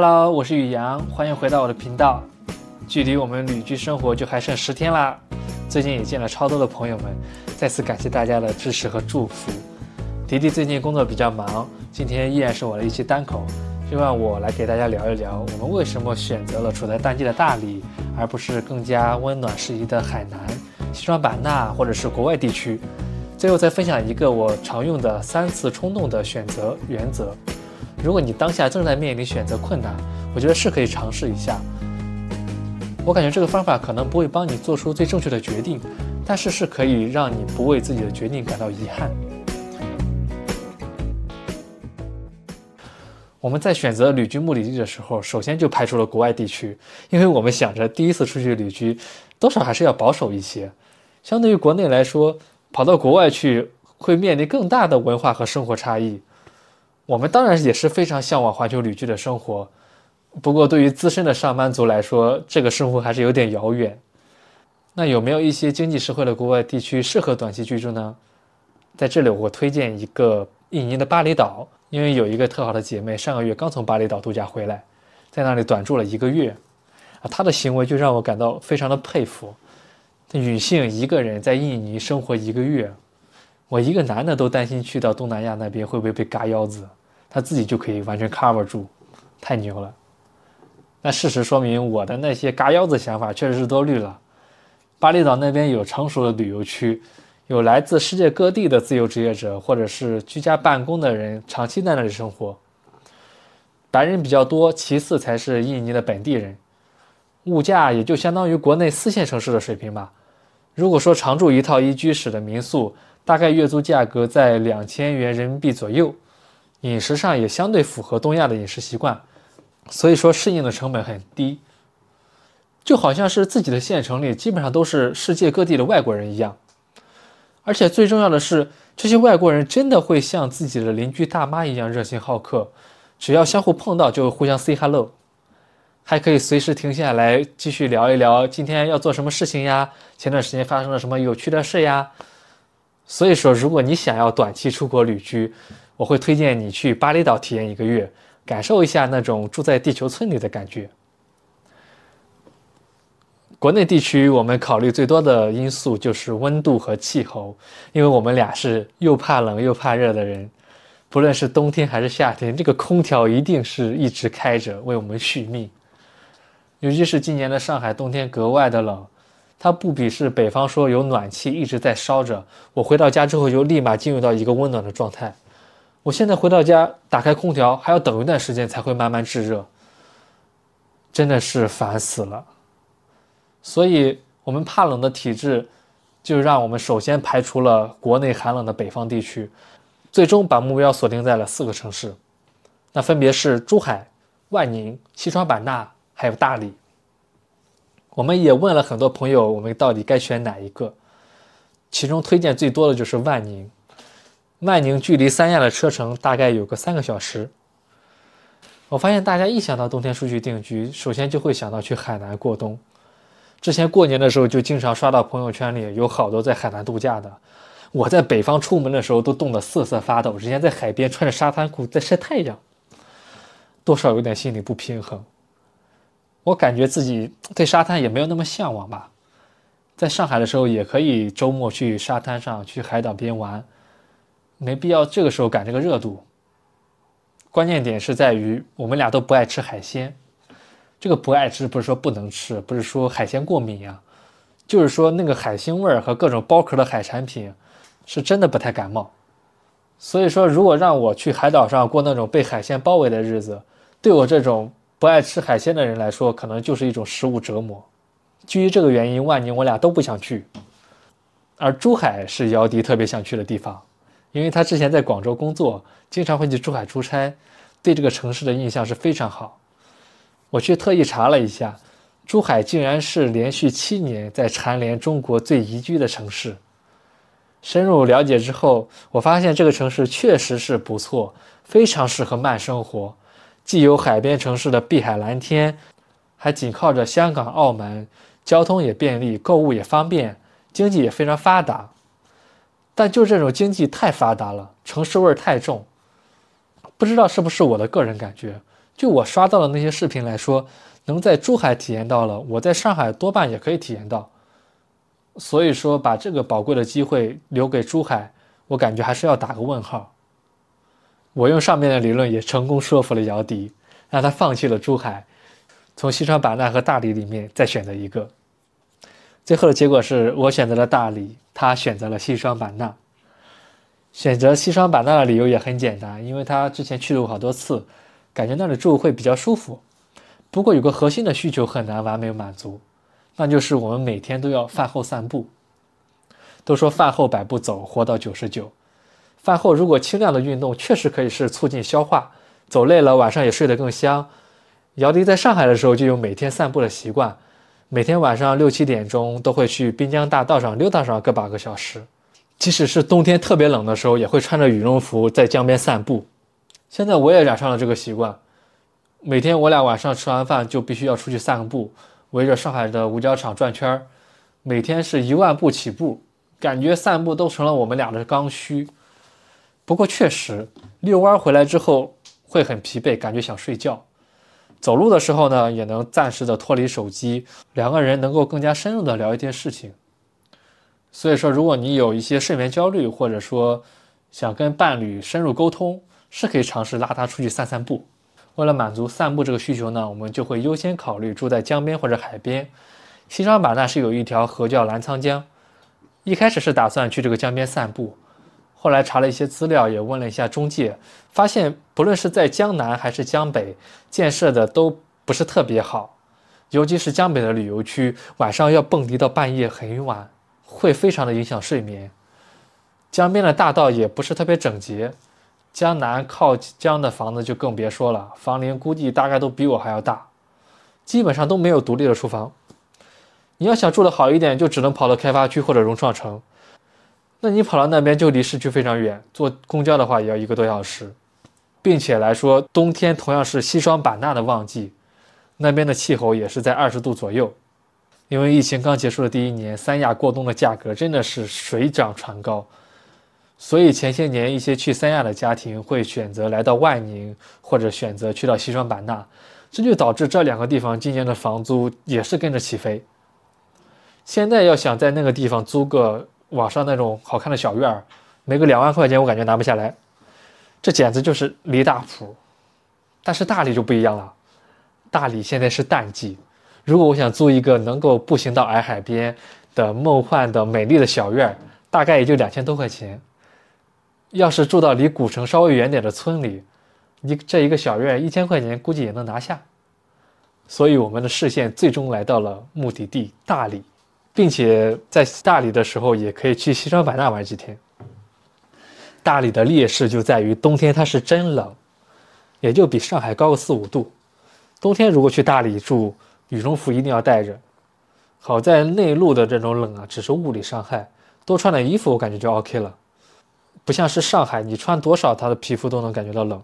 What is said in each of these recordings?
Hello，我是宇阳，欢迎回到我的频道。距离我们旅居生活就还剩十天啦，最近也见了超多的朋友们，再次感谢大家的支持和祝福。迪迪最近工作比较忙，今天依然是我的一期单口，就让我来给大家聊一聊，我们为什么选择了处在淡季的大理，而不是更加温暖适宜的海南、西双版纳或者是国外地区。最后再分享一个我常用的三次冲动的选择原则。如果你当下正在面临选择困难，我觉得是可以尝试一下。我感觉这个方法可能不会帮你做出最正确的决定，但是是可以让你不为自己的决定感到遗憾。我们在选择旅居目的地的时候，首先就排除了国外地区，因为我们想着第一次出去旅居，多少还是要保守一些。相对于国内来说，跑到国外去会面临更大的文化和生活差异。我们当然也是非常向往环球旅居的生活，不过对于资深的上班族来说，这个生活还是有点遥远。那有没有一些经济实惠的国外地区适合短期居住呢？在这里，我推荐一个印尼的巴厘岛，因为有一个特好的姐妹上个月刚从巴厘岛度假回来，在那里短住了一个月，啊，她的行为就让我感到非常的佩服。女性一个人在印尼生活一个月，我一个男的都担心去到东南亚那边会不会被嘎腰子。他自己就可以完全 cover 住，太牛了。那事实说明我的那些嘎腰子想法确实是多虑了。巴厘岛那边有成熟的旅游区，有来自世界各地的自由职业者或者是居家办公的人长期在那里生活。白人比较多，其次才是印尼的本地人。物价也就相当于国内四线城市的水平吧。如果说常住一套一居室的民宿，大概月租价格在两千元人民币左右。饮食上也相对符合东亚的饮食习惯，所以说适应的成本很低，就好像是自己的县城里基本上都是世界各地的外国人一样，而且最重要的是，这些外国人真的会像自己的邻居大妈一样热情好客，只要相互碰到就会互相 say hello，还可以随时停下来继续聊一聊今天要做什么事情呀，前段时间发生了什么有趣的事呀，所以说如果你想要短期出国旅居。我会推荐你去巴厘岛体验一个月，感受一下那种住在地球村里的感觉。国内地区我们考虑最多的因素就是温度和气候，因为我们俩是又怕冷又怕热的人，不论是冬天还是夏天，这个空调一定是一直开着为我们续命。尤其是今年的上海冬天格外的冷，它不比是北方说有暖气一直在烧着，我回到家之后就立马进入到一个温暖的状态。我现在回到家，打开空调还要等一段时间才会慢慢制热，真的是烦死了。所以，我们怕冷的体质，就让我们首先排除了国内寒冷的北方地区，最终把目标锁定在了四个城市，那分别是珠海、万宁、西双版纳还有大理。我们也问了很多朋友，我们到底该选哪一个？其中推荐最多的就是万宁。曼宁距离三亚的车程大概有个三个小时。我发现大家一想到冬天出去定居，首先就会想到去海南过冬。之前过年的时候就经常刷到朋友圈里有好多在海南度假的。我在北方出门的时候都冻得瑟瑟发抖，人家在海边穿着沙滩裤在晒太阳，多少有点心里不平衡。我感觉自己对沙滩也没有那么向往吧。在上海的时候也可以周末去沙滩上去海岛边玩。没必要这个时候赶这个热度。关键点是在于我们俩都不爱吃海鲜，这个不爱吃不是说不能吃，不是说海鲜过敏啊，就是说那个海腥味儿和各种剥壳的海产品，是真的不太感冒。所以说，如果让我去海岛上过那种被海鲜包围的日子，对我这种不爱吃海鲜的人来说，可能就是一种食物折磨。基于这个原因，万宁我俩都不想去，而珠海是姚笛特别想去的地方。因为他之前在广州工作，经常会去珠海出差，对这个城市的印象是非常好。我去特意查了一下，珠海竟然是连续七年在蝉联中国最宜居的城市。深入了解之后，我发现这个城市确实是不错，非常适合慢生活，既有海边城市的碧海蓝天，还紧靠着香港、澳门，交通也便利，购物也方便，经济也非常发达。但就这种经济太发达了，城市味儿太重，不知道是不是我的个人感觉，就我刷到的那些视频来说，能在珠海体验到了，我在上海多半也可以体验到。所以说，把这个宝贵的机会留给珠海，我感觉还是要打个问号。我用上面的理论也成功说服了姚笛，让他放弃了珠海，从西双版纳和大理里面再选择一个。最后的结果是我选择了大理，他选择了西双版纳。选择西双版纳的理由也很简单，因为他之前去了好多次，感觉那里住会比较舒服。不过有个核心的需求很难完美满足。那就是我们每天都要饭后散步。都说饭后百步走，活到九十九。饭后如果轻量的运动，确实可以是促进消化，走累了晚上也睡得更香。姚笛在上海的时候就有每天散步的习惯，每天晚上六七点钟都会去滨江大道上溜达上个把个小时，即使是冬天特别冷的时候，也会穿着羽绒服在江边散步。现在我也染上了这个习惯，每天我俩晚上吃完饭就必须要出去散个步。围着上海的五角场转圈儿，每天是一万步起步，感觉散步都成了我们俩的刚需。不过确实，遛弯回来之后会很疲惫，感觉想睡觉。走路的时候呢，也能暂时的脱离手机，两个人能够更加深入的聊一件事情。所以说，如果你有一些睡眠焦虑，或者说想跟伴侣深入沟通，是可以尝试拉他出去散散步。为了满足散步这个需求呢，我们就会优先考虑住在江边或者海边。西双版纳是有一条河叫澜沧江，一开始是打算去这个江边散步，后来查了一些资料，也问了一下中介，发现不论是在江南还是江北，建设的都不是特别好，尤其是江北的旅游区，晚上要蹦迪到半夜很晚，会非常的影响睡眠。江边的大道也不是特别整洁。江南靠江的房子就更别说了，房龄估计大概都比我还要大，基本上都没有独立的厨房。你要想住的好一点，就只能跑到开发区或者融创城。那你跑到那边就离市区非常远，坐公交的话也要一个多小时，并且来说冬天同样是西双版纳的旺季，那边的气候也是在二十度左右。因为疫情刚结束的第一年，三亚过冬的价格真的是水涨船高。所以前些年，一些去三亚的家庭会选择来到万宁，或者选择去到西双版纳，这就导致这两个地方今年的房租也是跟着起飞。现在要想在那个地方租个网上那种好看的小院儿，没个两万块钱，我感觉拿不下来，这简直就是离大谱。但是大理就不一样了，大理现在是淡季，如果我想租一个能够步行到洱海边的梦幻的美丽的小院儿，大概也就两千多块钱。要是住到离古城稍微远点的村里，你这一个小院一千块钱估计也能拿下。所以我们的视线最终来到了目的地大理，并且在大理的时候也可以去西双版纳玩几天。大理的劣势就在于冬天它是真冷，也就比上海高个四五度。冬天如果去大理住，羽绒服一定要带着。好在内陆的这种冷啊，只是物理伤害，多穿点衣服我感觉就 OK 了。不像是上海，你穿多少，他的皮肤都能感觉到冷。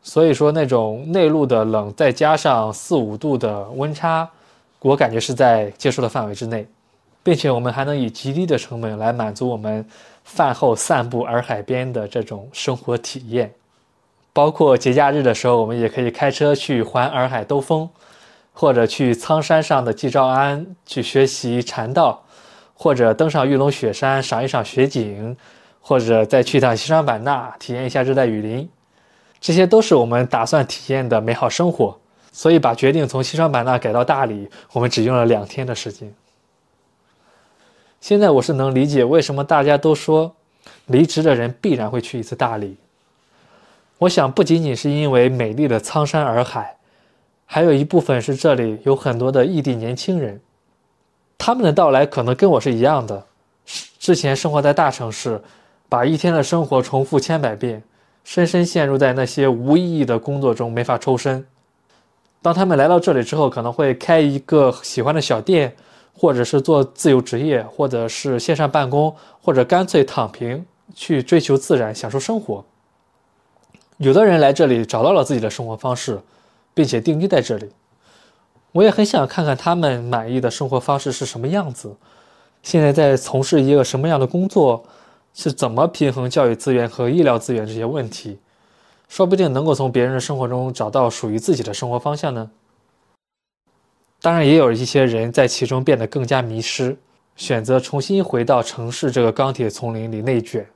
所以说，那种内陆的冷，再加上四五度的温差，我感觉是在接受的范围之内，并且我们还能以极低的成本来满足我们饭后散步洱海边的这种生活体验。包括节假日的时候，我们也可以开车去环洱海兜风，或者去苍山上的季兆庵去学习禅道，或者登上玉龙雪山赏一赏雪景。或者再去一趟西双版纳体验一下热带雨林，这些都是我们打算体验的美好生活。所以把决定从西双版纳改到大理，我们只用了两天的时间。现在我是能理解为什么大家都说离职的人必然会去一次大理。我想不仅仅是因为美丽的苍山洱海，还有一部分是这里有很多的异地年轻人，他们的到来可能跟我是一样的，之前生活在大城市。把一天的生活重复千百遍，深深陷入在那些无意义的工作中，没法抽身。当他们来到这里之后，可能会开一个喜欢的小店，或者是做自由职业，或者是线上办公，或者干脆躺平去追求自然，享受生活。有的人来这里找到了自己的生活方式，并且定居在这里。我也很想看看他们满意的生活方式是什么样子，现在在从事一个什么样的工作。是怎么平衡教育资源和医疗资源这些问题？说不定能够从别人的生活中找到属于自己的生活方向呢。当然，也有一些人在其中变得更加迷失，选择重新回到城市这个钢铁丛林里内卷。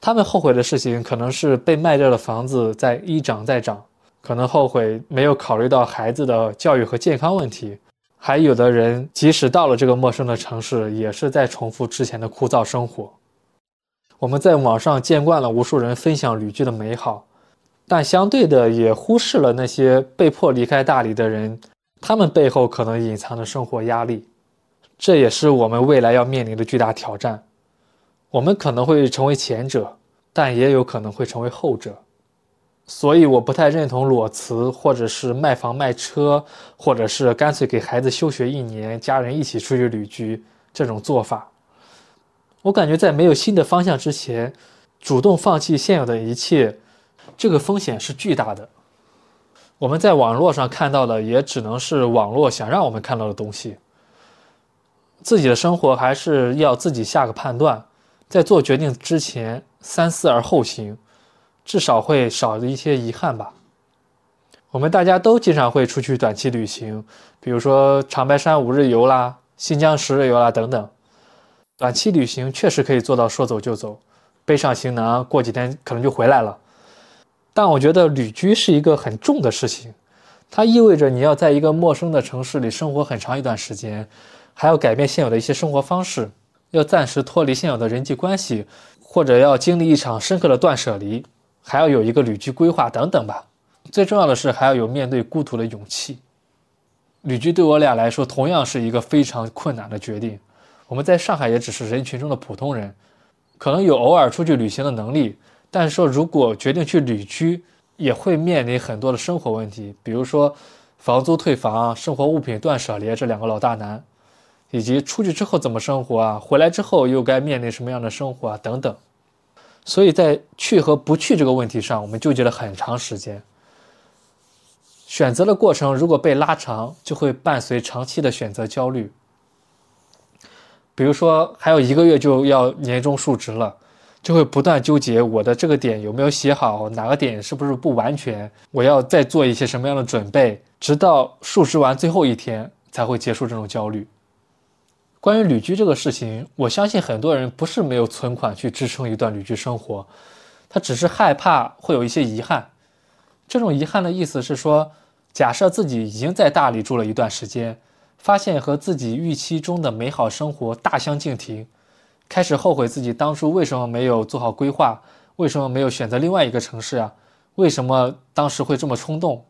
他们后悔的事情可能是被卖掉的房子在一涨再涨，可能后悔没有考虑到孩子的教育和健康问题。还有的人，即使到了这个陌生的城市，也是在重复之前的枯燥生活。我们在网上见惯了无数人分享旅居的美好，但相对的也忽视了那些被迫离开大理的人，他们背后可能隐藏着生活压力。这也是我们未来要面临的巨大挑战。我们可能会成为前者，但也有可能会成为后者。所以我不太认同裸辞，或者是卖房卖车，或者是干脆给孩子休学一年，家人一起出去旅居这种做法。我感觉在没有新的方向之前，主动放弃现有的一切，这个风险是巨大的。我们在网络上看到的也只能是网络想让我们看到的东西。自己的生活还是要自己下个判断，在做决定之前三思而后行。至少会少一些遗憾吧。我们大家都经常会出去短期旅行，比如说长白山五日游啦、新疆十日游啦等等。短期旅行确实可以做到说走就走，背上行囊，过几天可能就回来了。但我觉得旅居是一个很重的事情，它意味着你要在一个陌生的城市里生活很长一段时间，还要改变现有的一些生活方式，要暂时脱离现有的人际关系，或者要经历一场深刻的断舍离。还要有一个旅居规划等等吧。最重要的是还要有面对孤独的勇气。旅居对我俩来说同样是一个非常困难的决定。我们在上海也只是人群中的普通人，可能有偶尔出去旅行的能力，但是说如果决定去旅居，也会面临很多的生活问题，比如说房租退房、生活物品断舍离这两个老大难，以及出去之后怎么生活啊，回来之后又该面临什么样的生活啊等等。所以在去和不去这个问题上，我们纠结了很长时间。选择的过程如果被拉长，就会伴随长期的选择焦虑。比如说，还有一个月就要年终述职了，就会不断纠结我的这个点有没有写好，哪个点是不是不完全，我要再做一些什么样的准备，直到述职完最后一天才会结束这种焦虑。关于旅居这个事情，我相信很多人不是没有存款去支撑一段旅居生活，他只是害怕会有一些遗憾。这种遗憾的意思是说，假设自己已经在大理住了一段时间，发现和自己预期中的美好生活大相径庭，开始后悔自己当初为什么没有做好规划，为什么没有选择另外一个城市啊？为什么当时会这么冲动？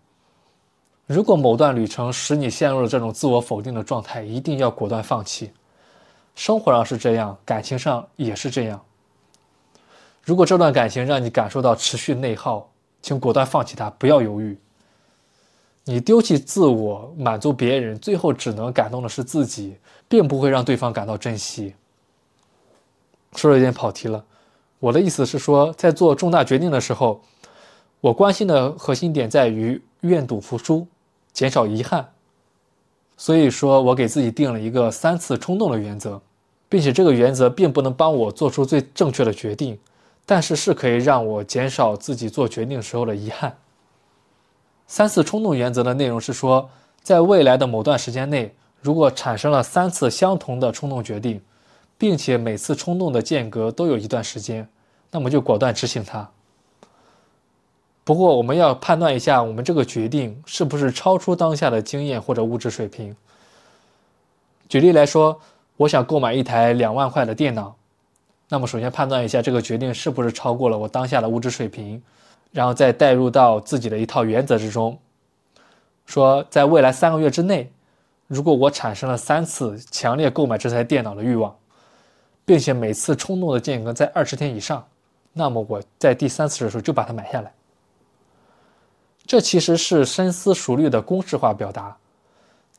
如果某段旅程使你陷入了这种自我否定的状态，一定要果断放弃。生活上是这样，感情上也是这样。如果这段感情让你感受到持续内耗，请果断放弃它，不要犹豫。你丢弃自我，满足别人，最后只能感动的是自己，并不会让对方感到珍惜。说的有点跑题了，我的意思是说，在做重大决定的时候，我关心的核心点在于愿赌服输，减少遗憾。所以说我给自己定了一个三次冲动的原则，并且这个原则并不能帮我做出最正确的决定，但是是可以让我减少自己做决定时候的遗憾。三次冲动原则的内容是说，在未来的某段时间内，如果产生了三次相同的冲动决定，并且每次冲动的间隔都有一段时间，那么就果断执行它。不过，我们要判断一下，我们这个决定是不是超出当下的经验或者物质水平。举例来说，我想购买一台两万块的电脑，那么首先判断一下这个决定是不是超过了我当下的物质水平，然后再带入到自己的一套原则之中，说在未来三个月之内，如果我产生了三次强烈购买这台电脑的欲望，并且每次冲动的间隔在二十天以上，那么我在第三次的时候就把它买下来。这其实是深思熟虑的公式化表达，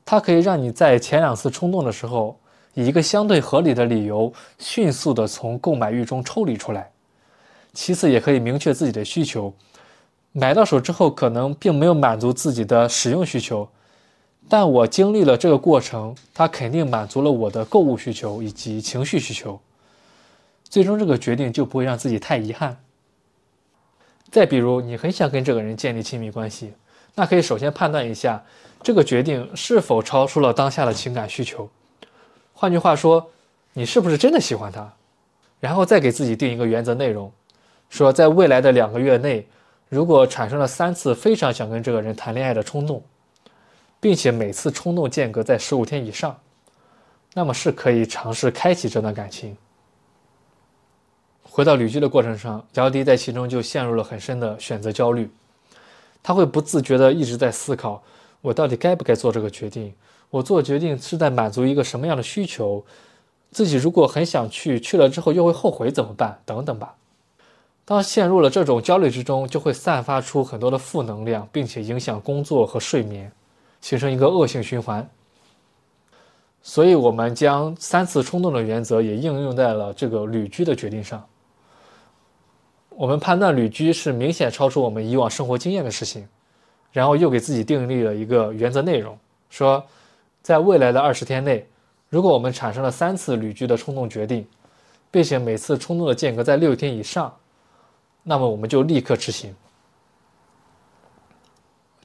它可以让你在前两次冲动的时候，以一个相对合理的理由，迅速的从购买欲中抽离出来。其次，也可以明确自己的需求，买到手之后可能并没有满足自己的使用需求，但我经历了这个过程，它肯定满足了我的购物需求以及情绪需求，最终这个决定就不会让自己太遗憾。再比如，你很想跟这个人建立亲密关系，那可以首先判断一下这个决定是否超出了当下的情感需求。换句话说，你是不是真的喜欢他？然后再给自己定一个原则内容，说在未来的两个月内，如果产生了三次非常想跟这个人谈恋爱的冲动，并且每次冲动间隔在十五天以上，那么是可以尝试开启这段感情。回到旅居的过程上，姚笛在其中就陷入了很深的选择焦虑，他会不自觉地一直在思考：我到底该不该做这个决定？我做决定是在满足一个什么样的需求？自己如果很想去，去了之后又会后悔怎么办？等等吧。当陷入了这种焦虑之中，就会散发出很多的负能量，并且影响工作和睡眠，形成一个恶性循环。所以，我们将三次冲动的原则也应用在了这个旅居的决定上。我们判断旅居是明显超出我们以往生活经验的事情，然后又给自己订立了一个原则内容，说在未来的二十天内。如果我们产生了三次旅居的冲动决定，并且每次冲动的间隔在六天以上，那么我们就立刻执行。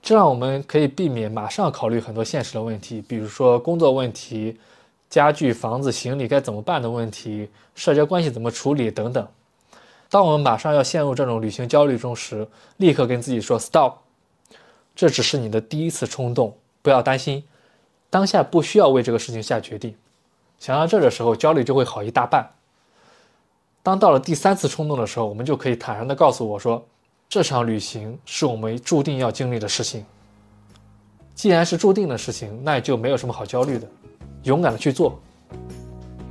这让我们可以避免马上考虑很多现实的问题，比如说工作问题、家具、房子、行李该怎么办的问题、社交关系怎么处理等等。当我们马上要陷入这种旅行焦虑中时，立刻跟自己说 “stop”，这只是你的第一次冲动，不要担心。当下不需要为这个事情下决定，想到这的时候，焦虑就会好一大半。当到了第三次冲动的时候，我们就可以坦然地告诉我说：“这场旅行是我们注定要经历的事情。既然是注定的事情，那也就没有什么好焦虑的，勇敢的去做。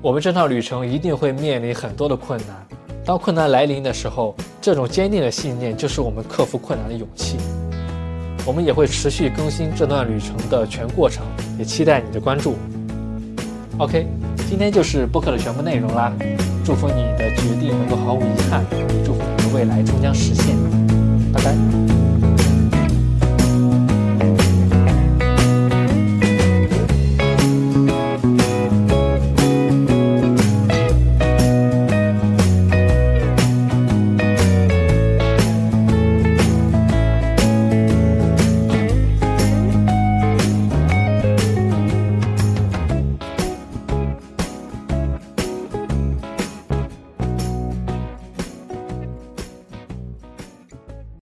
我们这趟旅程一定会面临很多的困难，当困难来临的时候，这种坚定的信念就是我们克服困难的勇气。”我们也会持续更新这段旅程的全过程，也期待你的关注。OK，今天就是播客的全部内容啦。祝福你的决定能够毫无遗憾，也祝福你的未来终将实现。拜拜。